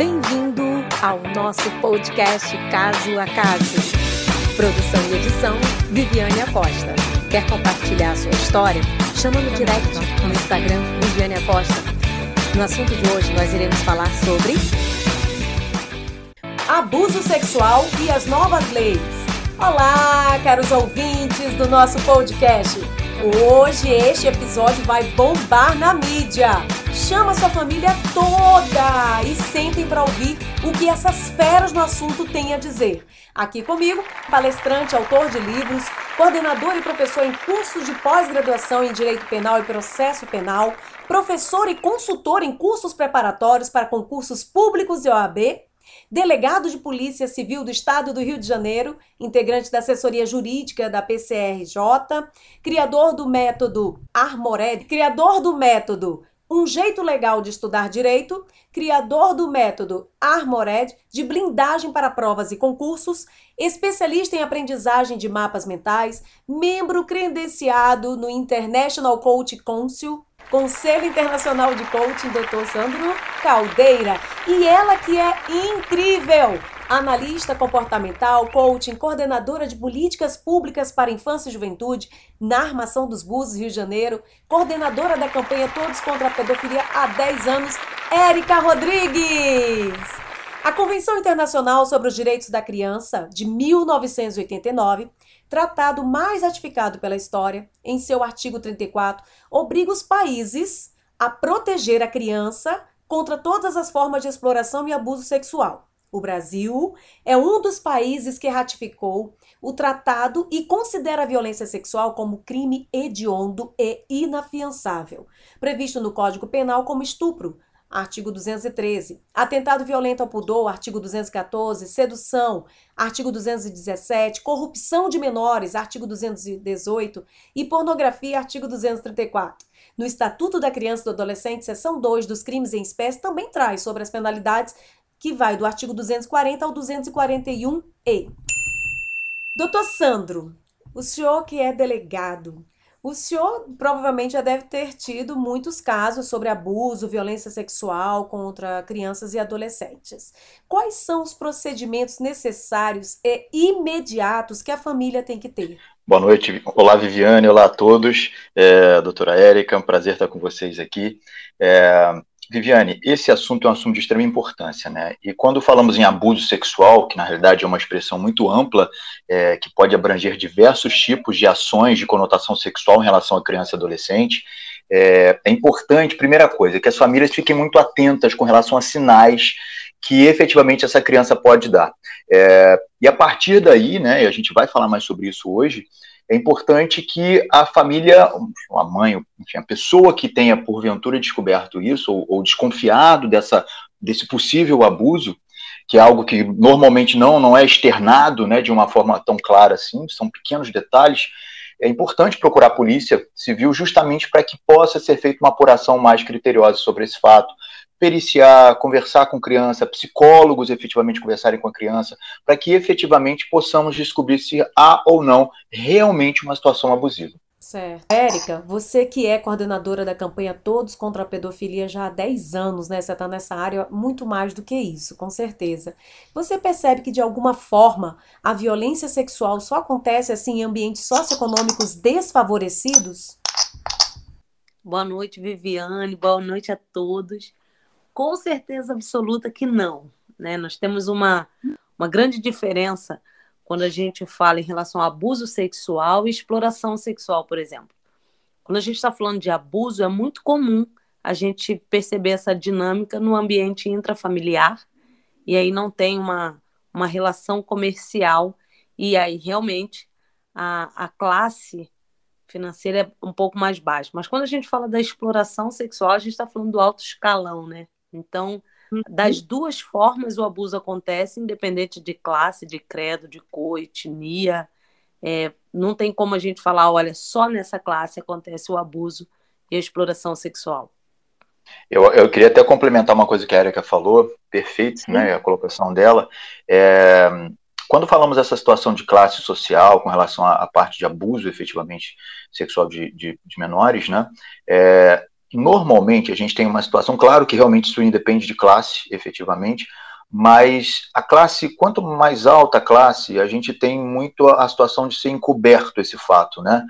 Bem-vindo ao nosso podcast Caso a Caso. Produção e edição, Viviane Acosta. Quer compartilhar a sua história? Chama no direct no Instagram, Viviane Acosta. No assunto de hoje, nós iremos falar sobre... Abuso sexual e as novas leis. Olá, caros ouvintes do nosso podcast. Hoje este episódio vai bombar na mídia. Chama sua família toda e sentem para ouvir o que essas feras no assunto têm a dizer. Aqui comigo, palestrante, autor de livros, coordenador e professor em cursos de pós-graduação em Direito Penal e Processo Penal, professor e consultor em cursos preparatórios para concursos públicos e OAB, delegado de Polícia Civil do Estado do Rio de Janeiro, integrante da assessoria jurídica da PCRJ, criador do método Armored, criador do método Um Jeito Legal de Estudar Direito, criador do método Armored de blindagem para provas e concursos, especialista em aprendizagem de mapas mentais, membro credenciado no International Coach Council, Conselho Internacional de Coaching, Dr. Sandro Caldeira. E ela que é incrível! Analista comportamental, coaching, coordenadora de políticas públicas para infância e juventude na Armação dos Búzios, Rio de Janeiro, coordenadora da campanha Todos contra a Pedofilia há 10 anos, Érica Rodrigues. A Convenção Internacional sobre os Direitos da Criança, de 1989, tratado mais ratificado pela história, em seu artigo 34, obriga os países a proteger a criança contra todas as formas de exploração e abuso sexual. O Brasil é um dos países que ratificou o tratado e considera a violência sexual como crime hediondo e inafiançável, previsto no Código Penal como estupro, artigo 213. Atentado violento ao pudor, artigo 214. Sedução, artigo 217. Corrupção de menores, artigo 218. E pornografia, artigo 234. No Estatuto da Criança e do Adolescente, seção 2 dos crimes em espécie, também traz sobre as penalidades que vai do artigo 240 ao 241-E. Doutor Sandro, o senhor que é delegado, o senhor provavelmente já deve ter tido muitos casos sobre abuso, violência sexual contra crianças e adolescentes. Quais são os procedimentos necessários e imediatos que a família tem que ter? Boa noite. Olá, Viviane. Olá a todos. É, doutora Érica, um prazer estar com vocês aqui. É, Viviane, esse assunto é um assunto de extrema importância, né? E quando falamos em abuso sexual, que na realidade é uma expressão muito ampla, é, que pode abranger diversos tipos de ações de conotação sexual em relação à criança e adolescente, é, é importante, primeira coisa, que as famílias fiquem muito atentas com relação a sinais que efetivamente essa criança pode dar. É, e a partir daí, né, e a gente vai falar mais sobre isso hoje, é importante que a família, a mãe, enfim, a pessoa que tenha porventura descoberto isso ou, ou desconfiado dessa, desse possível abuso, que é algo que normalmente não, não é externado né, de uma forma tão clara assim, são pequenos detalhes, é importante procurar a polícia civil justamente para que possa ser feita uma apuração mais criteriosa sobre esse fato, periciar, conversar com criança, psicólogos efetivamente conversarem com a criança, para que efetivamente possamos descobrir se há ou não realmente uma situação abusiva. Certo. Érica, você que é coordenadora da campanha Todos contra a Pedofilia já há 10 anos, né? Você está nessa área muito mais do que isso, com certeza. Você percebe que, de alguma forma, a violência sexual só acontece assim em ambientes socioeconômicos desfavorecidos? Boa noite, Viviane. Boa noite a todos com certeza absoluta que não. Né? Nós temos uma, uma grande diferença quando a gente fala em relação a abuso sexual e exploração sexual, por exemplo. Quando a gente está falando de abuso, é muito comum a gente perceber essa dinâmica no ambiente intrafamiliar, e aí não tem uma, uma relação comercial, e aí realmente a, a classe financeira é um pouco mais baixa. Mas quando a gente fala da exploração sexual, a gente está falando do alto escalão, né? Então, uhum. das duas formas o abuso acontece, independente de classe, de credo, de cor, etnia. É, não tem como a gente falar, olha, só nessa classe acontece o abuso e a exploração sexual. Eu, eu queria até complementar uma coisa que a Erika falou, perfeito, né, a colocação dela. É, quando falamos dessa situação de classe social com relação à, à parte de abuso efetivamente sexual de, de, de menores, né, é, normalmente a gente tem uma situação, claro que realmente isso independe de classe, efetivamente, mas a classe, quanto mais alta a classe, a gente tem muito a situação de ser encoberto esse fato, né?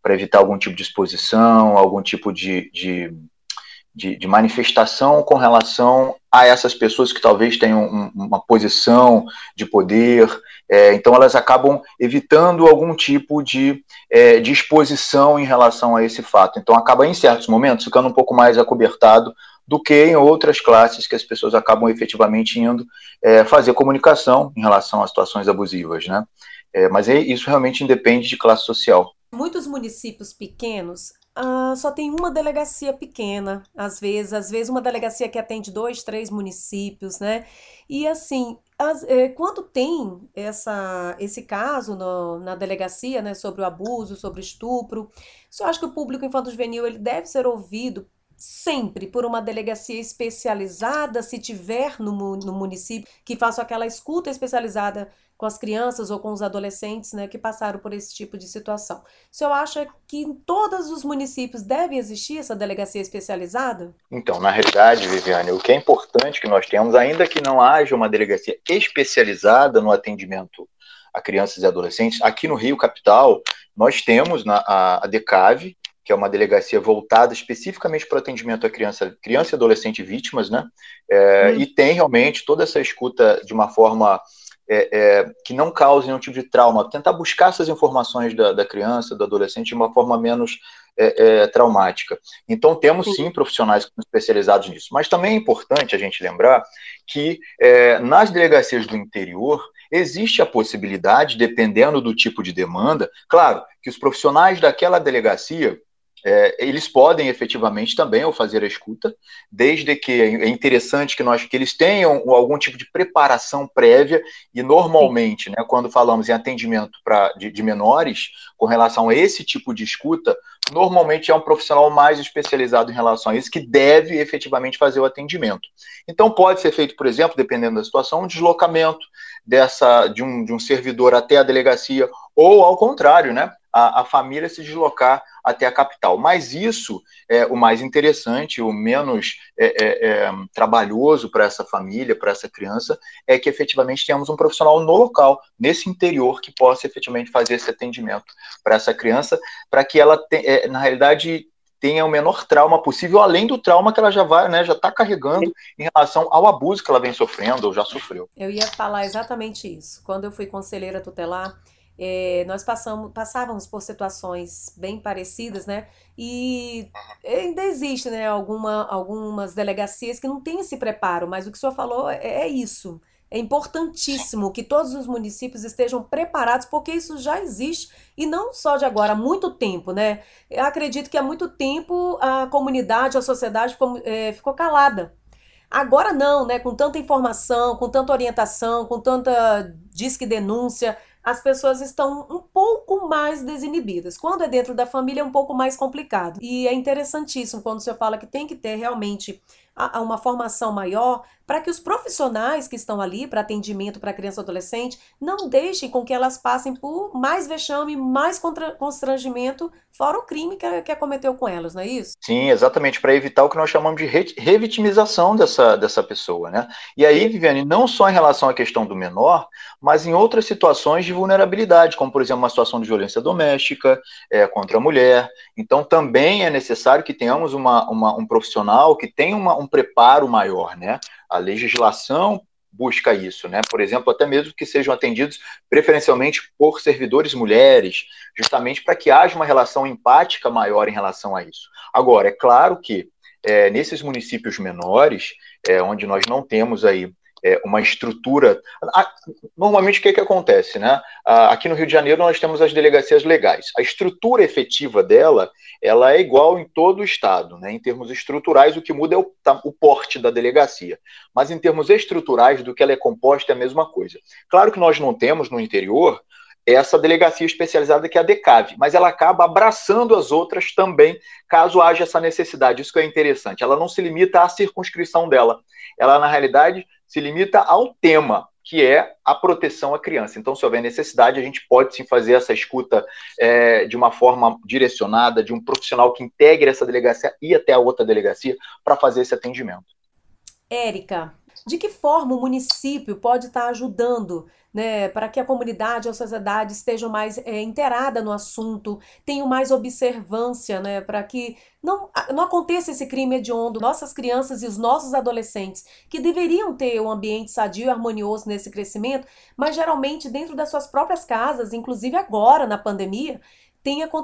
Para evitar algum tipo de exposição, algum tipo de, de, de, de manifestação com relação a essas pessoas que talvez tenham um, uma posição de poder, é, então elas acabam evitando algum tipo de, é, de exposição em relação a esse fato. Então acaba em certos momentos ficando um pouco mais acobertado do que em outras classes que as pessoas acabam efetivamente indo é, fazer comunicação em relação a situações abusivas, né? É, mas isso realmente independe de classe social. Muitos municípios pequenos ah, só tem uma delegacia pequena, às vezes, às vezes uma delegacia que atende dois, três municípios, né? E assim, as, é, quando tem essa, esse caso no, na delegacia, né, sobre o abuso, sobre o estupro, eu acho que o público infanto-juvenil ele deve ser ouvido sempre por uma delegacia especializada, se tiver no, no município, que faça aquela escuta especializada com as crianças ou com os adolescentes né, que passaram por esse tipo de situação. O senhor acha que em todos os municípios deve existir essa delegacia especializada? Então, na realidade, Viviane, o que é importante que nós temos, ainda que não haja uma delegacia especializada no atendimento a crianças e adolescentes, aqui no Rio Capital, nós temos na, a, a DECAV, que é uma delegacia voltada especificamente para o atendimento a criança, criança e adolescente vítimas, né? É, hum. E tem realmente toda essa escuta de uma forma é, é, que não cause nenhum tipo de trauma, tentar buscar essas informações da, da criança, do adolescente de uma forma menos é, é traumática. Então, temos sim profissionais especializados nisso, mas também é importante a gente lembrar que é, nas delegacias do interior existe a possibilidade, dependendo do tipo de demanda, claro, que os profissionais daquela delegacia é, eles podem efetivamente também fazer a escuta, desde que é interessante que nós que eles tenham algum tipo de preparação prévia e normalmente, né, quando falamos em atendimento pra, de, de menores, com relação a esse tipo de escuta, normalmente é um profissional mais especializado em relação a isso que deve efetivamente fazer o atendimento. Então pode ser feito, por exemplo, dependendo da situação, um deslocamento dessa de um, de um servidor até a delegacia ou ao contrário, né? A, a família se deslocar até a capital. Mas isso é o mais interessante, o menos é, é, é, trabalhoso para essa família, para essa criança, é que efetivamente temos um profissional no local, nesse interior, que possa efetivamente fazer esse atendimento para essa criança, para que ela, te, é, na realidade, tenha o menor trauma possível, além do trauma que ela já vai, né, já está carregando em relação ao abuso que ela vem sofrendo ou já sofreu. Eu ia falar exatamente isso. Quando eu fui conselheira tutelar, é, nós passamos, passávamos por situações bem parecidas, né? E ainda existe, né, alguma, algumas delegacias que não têm esse preparo, mas o que o senhor falou é, é isso. É importantíssimo que todos os municípios estejam preparados, porque isso já existe, e não só de agora, há muito tempo, né? Eu acredito que há muito tempo a comunidade, a sociedade ficou, é, ficou calada. Agora não, né? Com tanta informação, com tanta orientação, com tanta disque denúncia, as pessoas estão um pouco mais desinibidas. Quando é dentro da família é um pouco mais complicado. E é interessantíssimo quando você fala que tem que ter realmente uma formação maior para que os profissionais que estão ali para atendimento para criança e adolescente não deixem com que elas passem por mais vexame, mais constrangimento, fora o crime que, que cometeu com elas, não é isso? Sim, exatamente, para evitar o que nós chamamos de re revitimização dessa, dessa pessoa, né? E aí, Viviane, não só em relação à questão do menor, mas em outras situações de vulnerabilidade, como, por exemplo, uma situação de violência doméstica é, contra a mulher. Então, também é necessário que tenhamos uma, uma um profissional que tenha uma, um preparo maior, né? A legislação busca isso, né? Por exemplo, até mesmo que sejam atendidos preferencialmente por servidores mulheres, justamente para que haja uma relação empática maior em relação a isso. Agora, é claro que é, nesses municípios menores, é, onde nós não temos aí é, uma estrutura. Normalmente, o que, que acontece? Né? Aqui no Rio de Janeiro, nós temos as delegacias legais. A estrutura efetiva dela ela é igual em todo o Estado. Né? Em termos estruturais, o que muda é o, o porte da delegacia. Mas em termos estruturais, do que ela é composta, é a mesma coisa. Claro que nós não temos no interior essa delegacia especializada que é a DECAV, mas ela acaba abraçando as outras também, caso haja essa necessidade. Isso que é interessante. Ela não se limita à circunscrição dela. Ela, na realidade, se limita ao tema. que é a proteção à criança. Então, se houver necessidade, a gente pode sim fazer essa escuta é, de uma forma direcionada, de um profissional que integre essa delegacia e até a outra delegacia para fazer esse atendimento. Érica, de que forma o município pode estar ajudando né, para que a comunidade, a sociedade estejam mais é, inteirada no assunto, tenham mais observância, né, para que não, não aconteça esse crime hediondo. Nossas crianças e os nossos adolescentes, que deveriam ter um ambiente sadio e harmonioso nesse crescimento, mas geralmente dentro das suas próprias casas, inclusive agora na pandemia,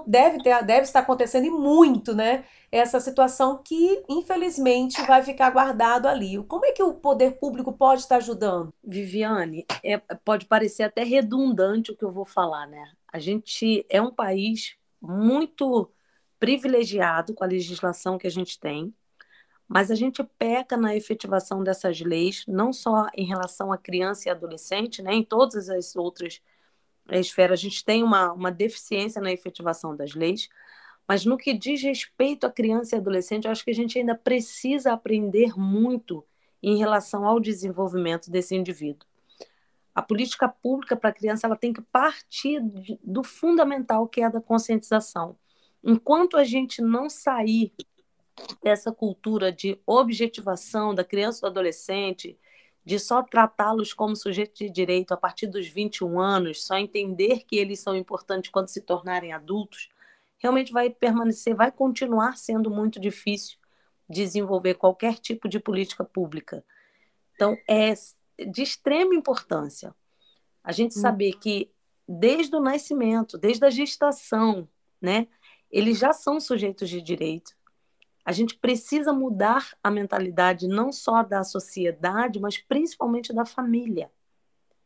deve, ter, deve estar acontecendo e muito, né? Essa situação que, infelizmente, vai ficar guardado ali. Como é que o poder público pode estar ajudando? Viviane, é, pode parecer até redundante o que eu vou falar, né? A gente é um país muito privilegiado com a legislação que a gente tem, mas a gente peca na efetivação dessas leis, não só em relação à criança e adolescente, né? Em todas as outras esfera, a gente tem uma, uma deficiência na efetivação das leis, mas no que diz respeito à criança e adolescente, eu acho que a gente ainda precisa aprender muito em relação ao desenvolvimento desse indivíduo. A política pública para a criança ela tem que partir do fundamental que é da conscientização. Enquanto a gente não sair dessa cultura de objetivação da criança e do adolescente, de só tratá-los como sujeitos de direito a partir dos 21 anos, só entender que eles são importantes quando se tornarem adultos, realmente vai permanecer, vai continuar sendo muito difícil desenvolver qualquer tipo de política pública. Então, é de extrema importância a gente hum. saber que desde o nascimento, desde a gestação, né, eles já são sujeitos de direito a gente precisa mudar a mentalidade não só da sociedade, mas principalmente da família.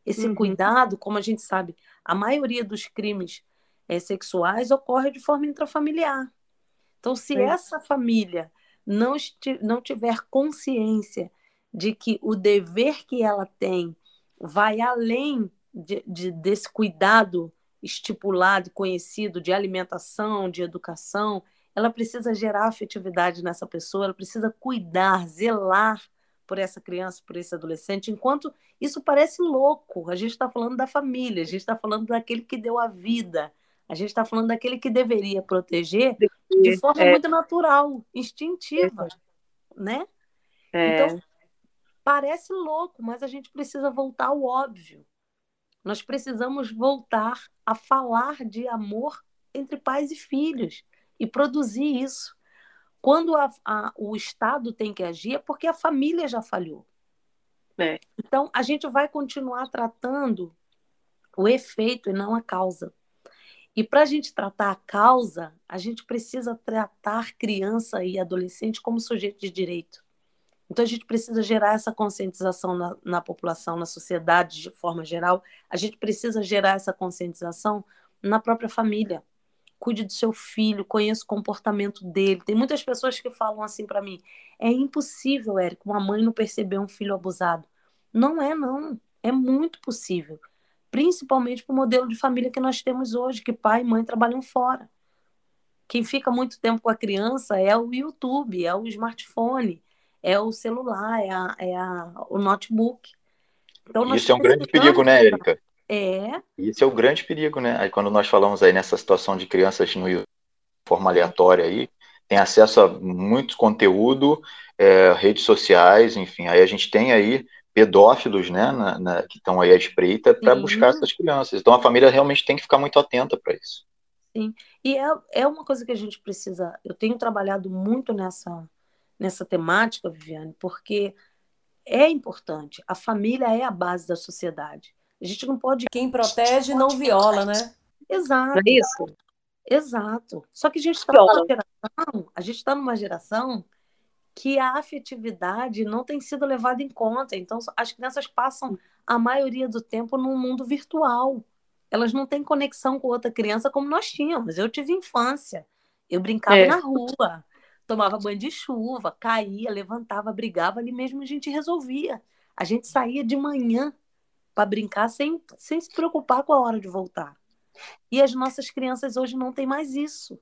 Esse uhum. cuidado, como a gente sabe, a maioria dos crimes é, sexuais ocorre de forma intrafamiliar. Então, se essa família não, não tiver consciência de que o dever que ela tem vai além de, de, desse cuidado estipulado, conhecido de alimentação, de educação, ela precisa gerar afetividade nessa pessoa, ela precisa cuidar, zelar por essa criança, por esse adolescente, enquanto isso parece louco. A gente está falando da família, a gente está falando daquele que deu a vida, a gente está falando daquele que deveria proteger de forma é. muito natural, instintiva, é. né? É. Então, parece louco, mas a gente precisa voltar ao óbvio. Nós precisamos voltar a falar de amor entre pais e filhos e produzir isso. Quando a, a, o Estado tem que agir, é porque a família já falhou. É. Então, a gente vai continuar tratando o efeito e não a causa. E para a gente tratar a causa, a gente precisa tratar criança e adolescente como sujeito de direito. Então, a gente precisa gerar essa conscientização na, na população, na sociedade de forma geral. A gente precisa gerar essa conscientização na própria família cuide do seu filho, conheça o comportamento dele. Tem muitas pessoas que falam assim para mim: é impossível, Érico, uma mãe não perceber um filho abusado. Não é, não. É muito possível. Principalmente para o modelo de família que nós temos hoje, que pai e mãe trabalham fora. Quem fica muito tempo com a criança é o YouTube, é o smartphone, é o celular, é, a, é a, o notebook. Então, Isso é um grande perigo, né, Érica? É. Esse é o grande perigo, né? Aí quando nós falamos aí nessa situação de crianças no forma aleatória aí, tem acesso a muito conteúdo, é, redes sociais, enfim, aí a gente tem aí pedófilos, né, na, na, que estão aí à espreita para buscar essas crianças. Então a família realmente tem que ficar muito atenta para isso. Sim, e é, é uma coisa que a gente precisa. Eu tenho trabalhado muito nessa, nessa temática, Viviane, porque é importante. A família é a base da sociedade. A gente não pode. Quem protege não viola, né? Exato. É isso. Exato. Só que a gente está numa geração, a gente está numa geração que a afetividade não tem sido levada em conta. Então, as crianças passam a maioria do tempo num mundo virtual. Elas não têm conexão com outra criança como nós tínhamos. Eu tive infância. Eu brincava é. na rua, tomava banho de chuva, caía, levantava, brigava, ali mesmo a gente resolvia. A gente saía de manhã para brincar sem, sem se preocupar com a hora de voltar. E as nossas crianças hoje não têm mais isso.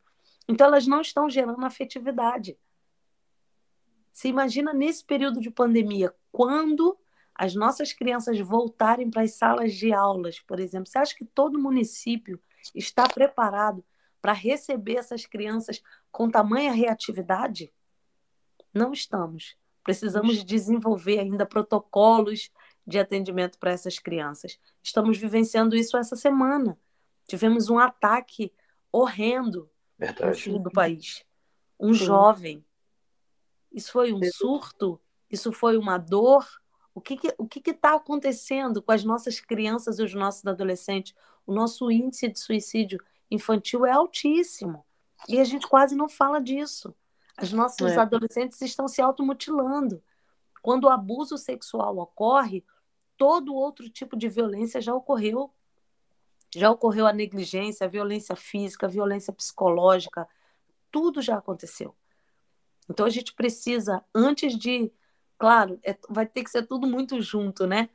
Então elas não estão gerando afetividade. Você imagina nesse período de pandemia, quando as nossas crianças voltarem para as salas de aulas, por exemplo, você acha que todo município está preparado para receber essas crianças com tamanha reatividade? Não estamos. Precisamos desenvolver ainda protocolos de atendimento para essas crianças. Estamos vivenciando isso essa semana. Tivemos um ataque horrendo Verdade. no sul do país. Um Sim. jovem. Isso foi um surto? Isso foi uma dor? O que está o que que tá acontecendo com as nossas crianças e os nossos adolescentes? O nosso índice de suicídio infantil é altíssimo. E a gente quase não fala disso. As nossas é. adolescentes estão se automutilando. Quando o abuso sexual ocorre, todo outro tipo de violência já ocorreu. Já ocorreu a negligência, a violência física, a violência psicológica, tudo já aconteceu. Então a gente precisa, antes de. Claro, é, vai ter que ser tudo muito junto, né?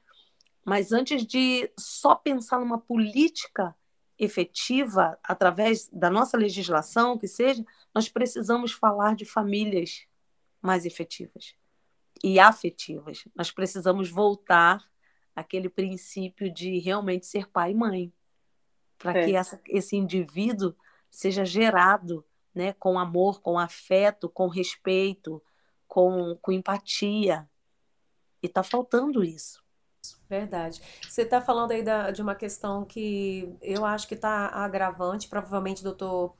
Mas antes de só pensar numa política efetiva através da nossa legislação, que seja, nós precisamos falar de famílias mais efetivas e afetivas. Nós precisamos voltar àquele princípio de realmente ser pai e mãe, para é. que essa, esse indivíduo seja gerado né, com amor, com afeto, com respeito, com, com empatia. E está faltando isso. Verdade. Você está falando aí da, de uma questão que eu acho que está agravante, provavelmente o doutor,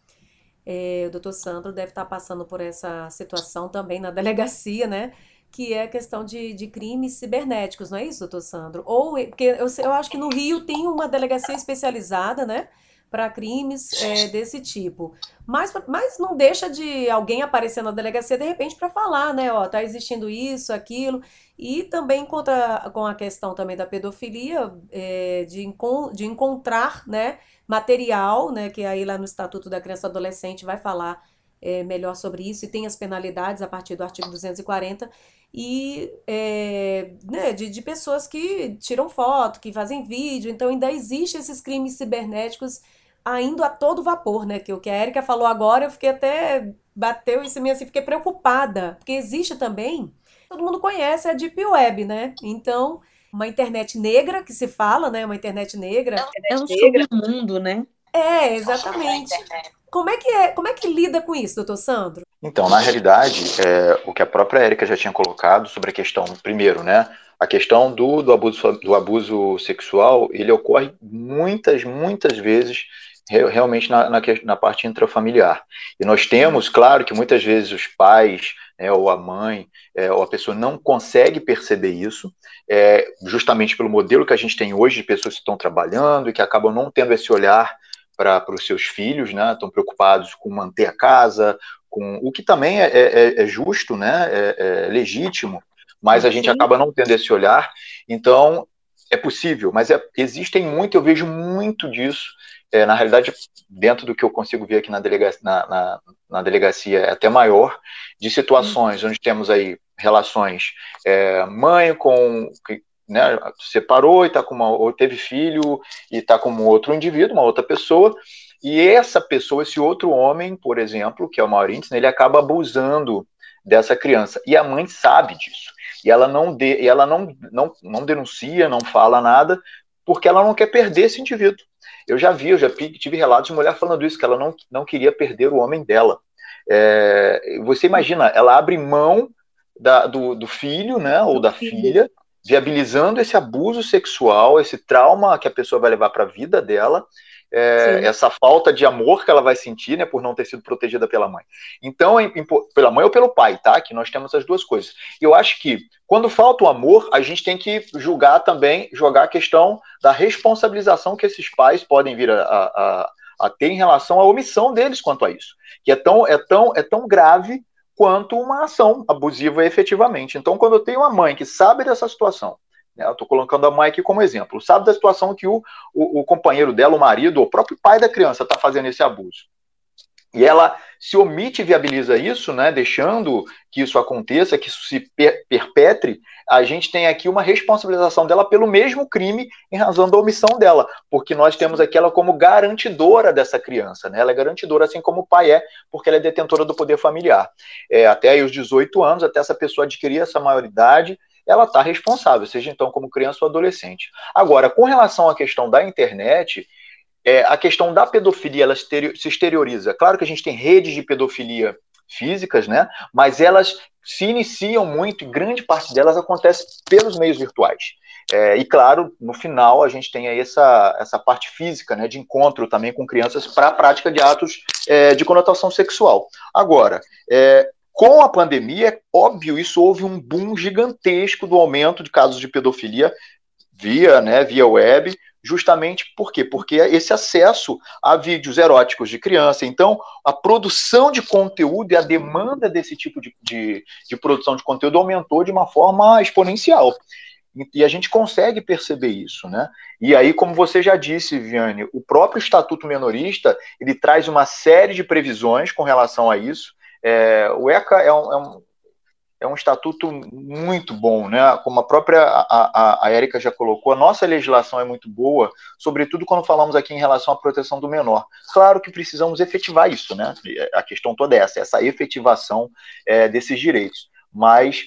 é, o doutor Sandro deve estar tá passando por essa situação também na delegacia, né? Que é a questão de, de crimes cibernéticos, não é isso, doutor Sandro? Ou, porque eu, eu acho que no Rio tem uma delegacia especializada, né? para crimes é, desse tipo. Mas, mas não deixa de alguém aparecer na delegacia de repente para falar, né? Ó, tá existindo isso, aquilo. E também contra, com a questão também da pedofilia, é, de, encon, de encontrar né, material, né? Que aí lá no Estatuto da Criança e Adolescente vai falar é, melhor sobre isso e tem as penalidades a partir do artigo 240 e é, né, de, de pessoas que tiram foto, que fazem vídeo, então ainda existe esses crimes cibernéticos ainda a todo vapor, né? Que o que a Erika falou agora, eu fiquei até bateu em cima assim, fiquei preocupada, porque existe também, todo mundo conhece a Deep Web, né? Então, uma internet negra que se fala, né? Uma internet negra. É um submundo, né? É, exatamente. Como é que é, como é que lida com isso, doutor Sandro? Então, na realidade, é, o que a própria Érica já tinha colocado sobre a questão, primeiro, né? A questão do, do, abuso, do abuso sexual, ele ocorre muitas, muitas vezes realmente na, na, na, parte intrafamiliar. E nós temos, claro, que muitas vezes os pais, é, ou a mãe, é, ou a pessoa não consegue perceber isso, é, justamente pelo modelo que a gente tem hoje de pessoas que estão trabalhando e que acabam não tendo esse olhar para os seus filhos, né? Estão preocupados com manter a casa, com o que também é, é, é justo, né? É, é, legítimo, mas a gente acaba não tendo esse olhar. Então é possível, mas é, existem muito, eu vejo muito disso é, na realidade, dentro do que eu consigo ver aqui na delegacia, na, na, na delegacia é até maior, de situações onde temos aí relações é, mãe com né, separou e tá com uma, ou teve filho e está com um outro indivíduo, uma outra pessoa, e essa pessoa, esse outro homem, por exemplo, que é o maior índice, né, ele acaba abusando dessa criança. E a mãe sabe disso. E ela não, de, e ela não, não, não denuncia, não fala nada, porque ela não quer perder esse indivíduo. Eu já vi, eu já tive relatos de mulher falando isso, que ela não, não queria perder o homem dela. É, você imagina, ela abre mão da, do, do, filho, né, ou da filha, viabilizando esse abuso sexual, esse trauma que a pessoa vai levar para a vida dela, é, essa falta de amor que ela vai sentir, né, por não ter sido protegida pela mãe. Então, é, pela mãe ou pelo pai, tá? Que nós temos as duas coisas. Eu acho que quando falta o amor, a gente tem que julgar também, jogar a questão da responsabilização que esses pais podem vir a, a, a ter em relação à omissão deles quanto a isso, que é tão, é tão, é tão grave quanto uma ação abusiva efetivamente. Então, quando eu tenho uma mãe que sabe dessa situação, né, eu estou colocando a mãe aqui como exemplo, sabe da situação que o, o, o companheiro dela, o marido, o próprio pai da criança está fazendo esse abuso. E ela se omite e viabiliza isso, né, deixando que isso aconteça, que isso se per perpetre, a gente tem aqui uma responsabilização dela pelo mesmo crime em razão da omissão dela, porque nós temos aqui ela como garantidora dessa criança, né? Ela é garantidora assim como o pai é, porque ela é detentora do poder familiar. É, até os 18 anos, até essa pessoa adquirir essa maioridade, ela está responsável, seja então como criança ou adolescente. Agora, com relação à questão da internet, é, a questão da pedofilia ela se exterioriza. Claro que a gente tem redes de pedofilia físicas, né? Mas elas se iniciam muito, e grande parte delas acontece pelos meios virtuais. É, e claro, no final a gente tem aí essa, essa parte física, né, de encontro também com crianças para a prática de atos é, de conotação sexual. Agora, é, com a pandemia, é óbvio, isso houve um boom gigantesco do aumento de casos de pedofilia via, né, via web, justamente por quê? Porque esse acesso a vídeos eróticos de criança. Então, a produção de conteúdo e a demanda desse tipo de, de, de produção de conteúdo aumentou de uma forma exponencial. E a gente consegue perceber isso, né? E aí, como você já disse, Viane, o próprio Estatuto Menorista, ele traz uma série de previsões com relação a isso. É, o ECA é um, é um, é um estatuto muito bom, né? Como a própria a, a, a Érica já colocou, a nossa legislação é muito boa, sobretudo quando falamos aqui em relação à proteção do menor. Claro que precisamos efetivar isso, né? A questão toda é essa, essa efetivação é, desses direitos. Mas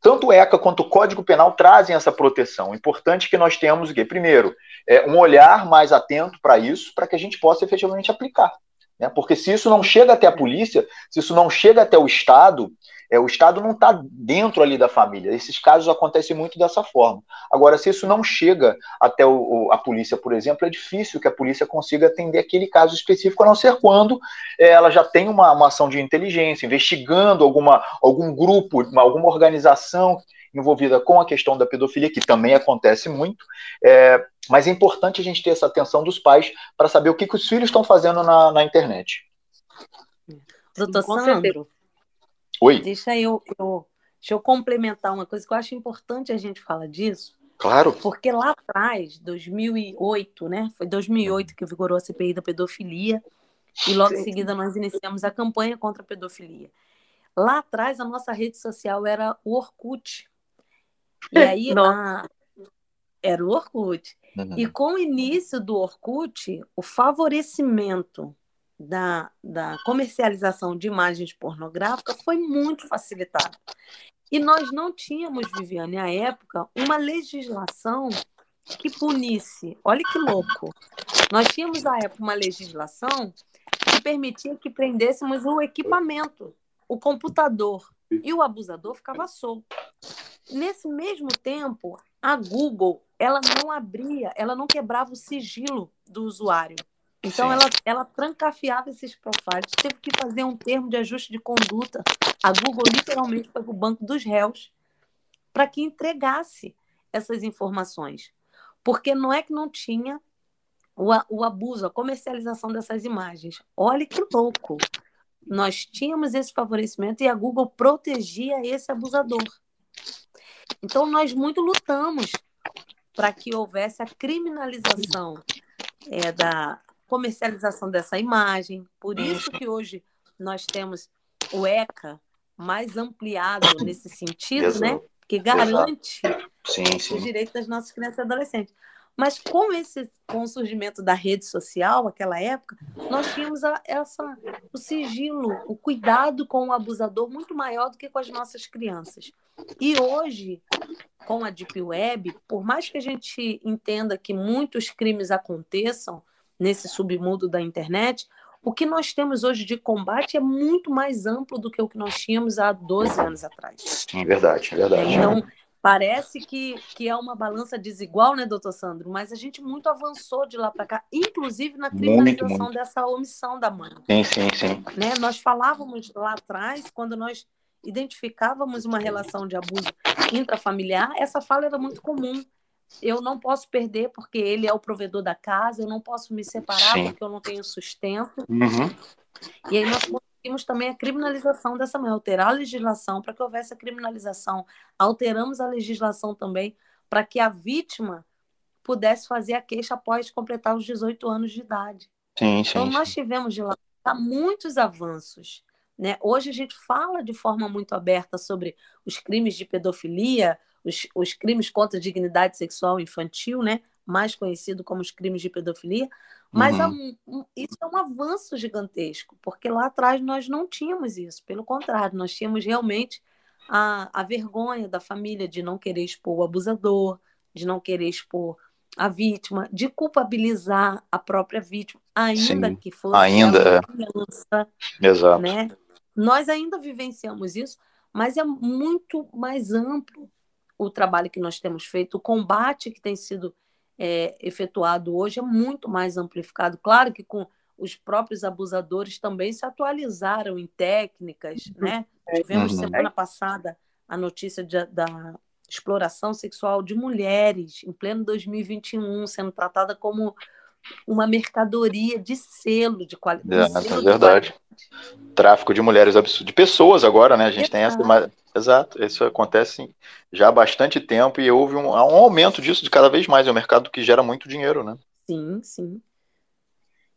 tanto o ECA quanto o Código Penal trazem essa proteção. Importante que nós tenhamos, primeiro, é, um olhar mais atento para isso, para que a gente possa efetivamente aplicar. Né? Porque se isso não chega até a polícia, se isso não chega até o Estado, é, o Estado não está dentro ali da família. Esses casos acontecem muito dessa forma. Agora, se isso não chega até o, a polícia, por exemplo, é difícil que a polícia consiga atender aquele caso específico, a não ser quando é, ela já tem uma, uma ação de inteligência, investigando alguma, algum grupo, uma, alguma organização envolvida com a questão da pedofilia, que também acontece muito, é, mas é importante a gente ter essa atenção dos pais para saber o que, que os filhos estão fazendo na, na internet. Doutor Sandro, Oi. deixa eu, eu, deixa eu complementar uma coisa que eu acho importante a gente falar disso. Claro. Porque lá atrás, 2008, né? Foi 2008 que vigorou a CPI da pedofilia e logo em seguida nós iniciamos a campanha contra a pedofilia. Lá atrás, a nossa rede social era o Orkut. E aí, a... era o Orkut. Uhum. E com o início do Orkut, o favorecimento da, da comercialização de imagens pornográficas foi muito facilitado. E nós não tínhamos, Viviane, à época, uma legislação que punisse. Olha que louco. Nós tínhamos, à época, uma legislação que permitia que prendêssemos o equipamento, o computador, e o abusador ficava solto. Nesse mesmo tempo, a Google, ela não abria, ela não quebrava o sigilo do usuário. Então, ela, ela trancafiava esses profiles, teve que fazer um termo de ajuste de conduta. A Google literalmente foi para o banco dos réus para que entregasse essas informações. Porque não é que não tinha o, o abuso, a comercialização dessas imagens. Olha que louco! Nós tínhamos esse favorecimento e a Google protegia esse abusador. Então, nós muito lutamos para que houvesse a criminalização é, da comercialização dessa imagem. Por isso que hoje nós temos o ECA mais ampliado nesse sentido, né? Exato. né? Que garante sim, sim. os direitos das nossas crianças e adolescentes. Mas com esse com o surgimento da rede social, aquela época, nós tínhamos a, essa o sigilo, o cuidado com o abusador muito maior do que com as nossas crianças. E hoje, com a Deep Web, por mais que a gente entenda que muitos crimes aconteçam nesse submundo da internet, o que nós temos hoje de combate é muito mais amplo do que o que nós tínhamos há 12 anos atrás. Sim, verdade, é verdade. Então, Parece que, que é uma balança desigual, né, doutor Sandro? Mas a gente muito avançou de lá para cá, inclusive na criminalização muito, muito. dessa omissão da mãe. Sim, sim, sim. Né? Nós falávamos lá atrás, quando nós identificávamos uma relação de abuso intrafamiliar, essa fala era muito comum. Eu não posso perder porque ele é o provedor da casa, eu não posso me separar sim. porque eu não tenho sustento. Uhum. E aí nós conseguimos também a criminalização dessa mãe, alterar a legislação para que houvesse a criminalização. Alteramos a legislação também para que a vítima pudesse fazer a queixa após completar os 18 anos de idade. Sim, sim, então, nós tivemos de lá muitos avanços. Né? Hoje a gente fala de forma muito aberta sobre os crimes de pedofilia, os, os crimes contra a dignidade sexual infantil, né? mais conhecido como os crimes de pedofilia, mas uhum. um, isso é um avanço gigantesco, porque lá atrás nós não tínhamos isso, pelo contrário, nós tínhamos realmente a, a vergonha da família de não querer expor o abusador, de não querer expor a vítima, de culpabilizar a própria vítima, ainda Sim, que fosse ainda é. criança. Exato. Né? Nós ainda vivenciamos isso, mas é muito mais amplo o trabalho que nós temos feito, o combate que tem sido é, efetuado hoje é muito mais amplificado. Claro que com os próprios abusadores também se atualizaram em técnicas, né? Tivemos uhum. semana passada a notícia de, da exploração sexual de mulheres em pleno 2021 sendo tratada como uma mercadoria de selo de qualidade. É, é verdade. Tráfico de mulheres absurdo, de pessoas agora, né? A gente Exato. tem essa. Exato, isso acontece já há bastante tempo e houve um, um aumento disso de cada vez mais. É um mercado que gera muito dinheiro, né? Sim, sim.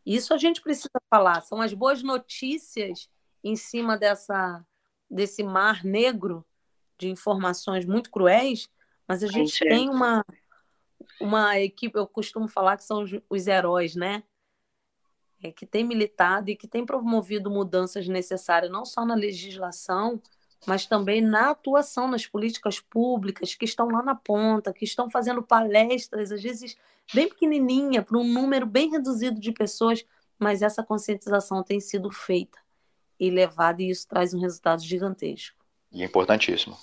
Isso a gente precisa falar. São as boas notícias em cima dessa, desse mar negro de informações muito cruéis, mas a gente tem uma, uma equipe, eu costumo falar que são os, os heróis, né? É, que tem militado e que tem promovido mudanças necessárias, não só na legislação, mas também na atuação nas políticas públicas, que estão lá na ponta, que estão fazendo palestras, às vezes bem pequenininha, para um número bem reduzido de pessoas, mas essa conscientização tem sido feita e levada, e isso traz um resultado gigantesco. E importantíssimo.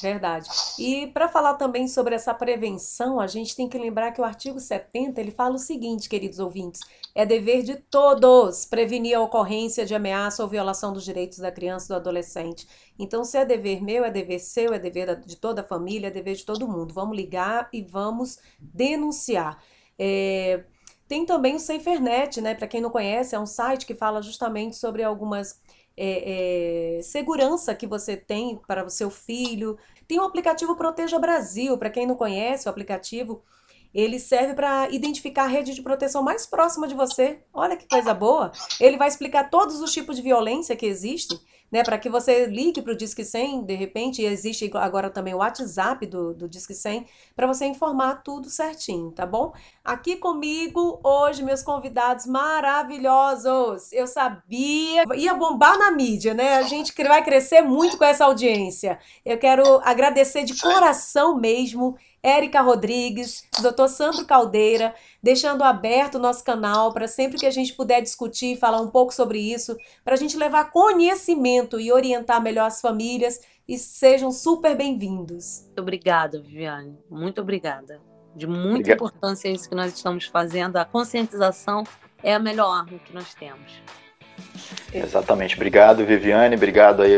Verdade. E para falar também sobre essa prevenção, a gente tem que lembrar que o artigo 70 ele fala o seguinte, queridos ouvintes: é dever de todos prevenir a ocorrência de ameaça ou violação dos direitos da criança e do adolescente. Então, se é dever meu, é dever seu, é dever de toda a família, é dever de todo mundo. Vamos ligar e vamos denunciar. É, tem também o SaferNet, né? Para quem não conhece, é um site que fala justamente sobre algumas é, é, segurança que você tem para o seu filho. Tem o aplicativo Proteja Brasil, para quem não conhece o aplicativo, ele serve para identificar a rede de proteção mais próxima de você. Olha que coisa boa! Ele vai explicar todos os tipos de violência que existem né, para que você ligue para o Disque 100, de repente, existe agora também o WhatsApp do, do Disque 100, para você informar tudo certinho, tá bom? Aqui comigo hoje, meus convidados maravilhosos. Eu sabia, ia bombar na mídia, né? A gente vai crescer muito com essa audiência. Eu quero agradecer de coração mesmo Érica Rodrigues, Dr. Sandro Caldeira, deixando aberto o nosso canal para sempre que a gente puder discutir, falar um pouco sobre isso, para a gente levar conhecimento e orientar melhor as famílias e sejam super bem-vindos. Muito obrigada, Viviane. Muito obrigada. De muita Obrigado. importância isso que nós estamos fazendo. A conscientização é a melhor arma que nós temos. Exatamente. Obrigado, Viviane. Obrigado aí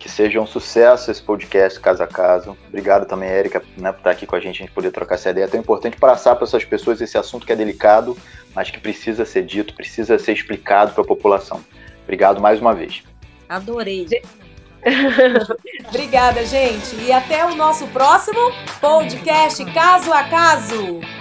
que seja um sucesso esse podcast caso a caso. Obrigado também, Érica, né, por estar aqui com a gente, a gente poder trocar essa ideia. É tão importante passar para essas pessoas esse assunto que é delicado, mas que precisa ser dito, precisa ser explicado para a população. Obrigado mais uma vez. Adorei. Obrigada, gente. E até o nosso próximo podcast Caso a Caso.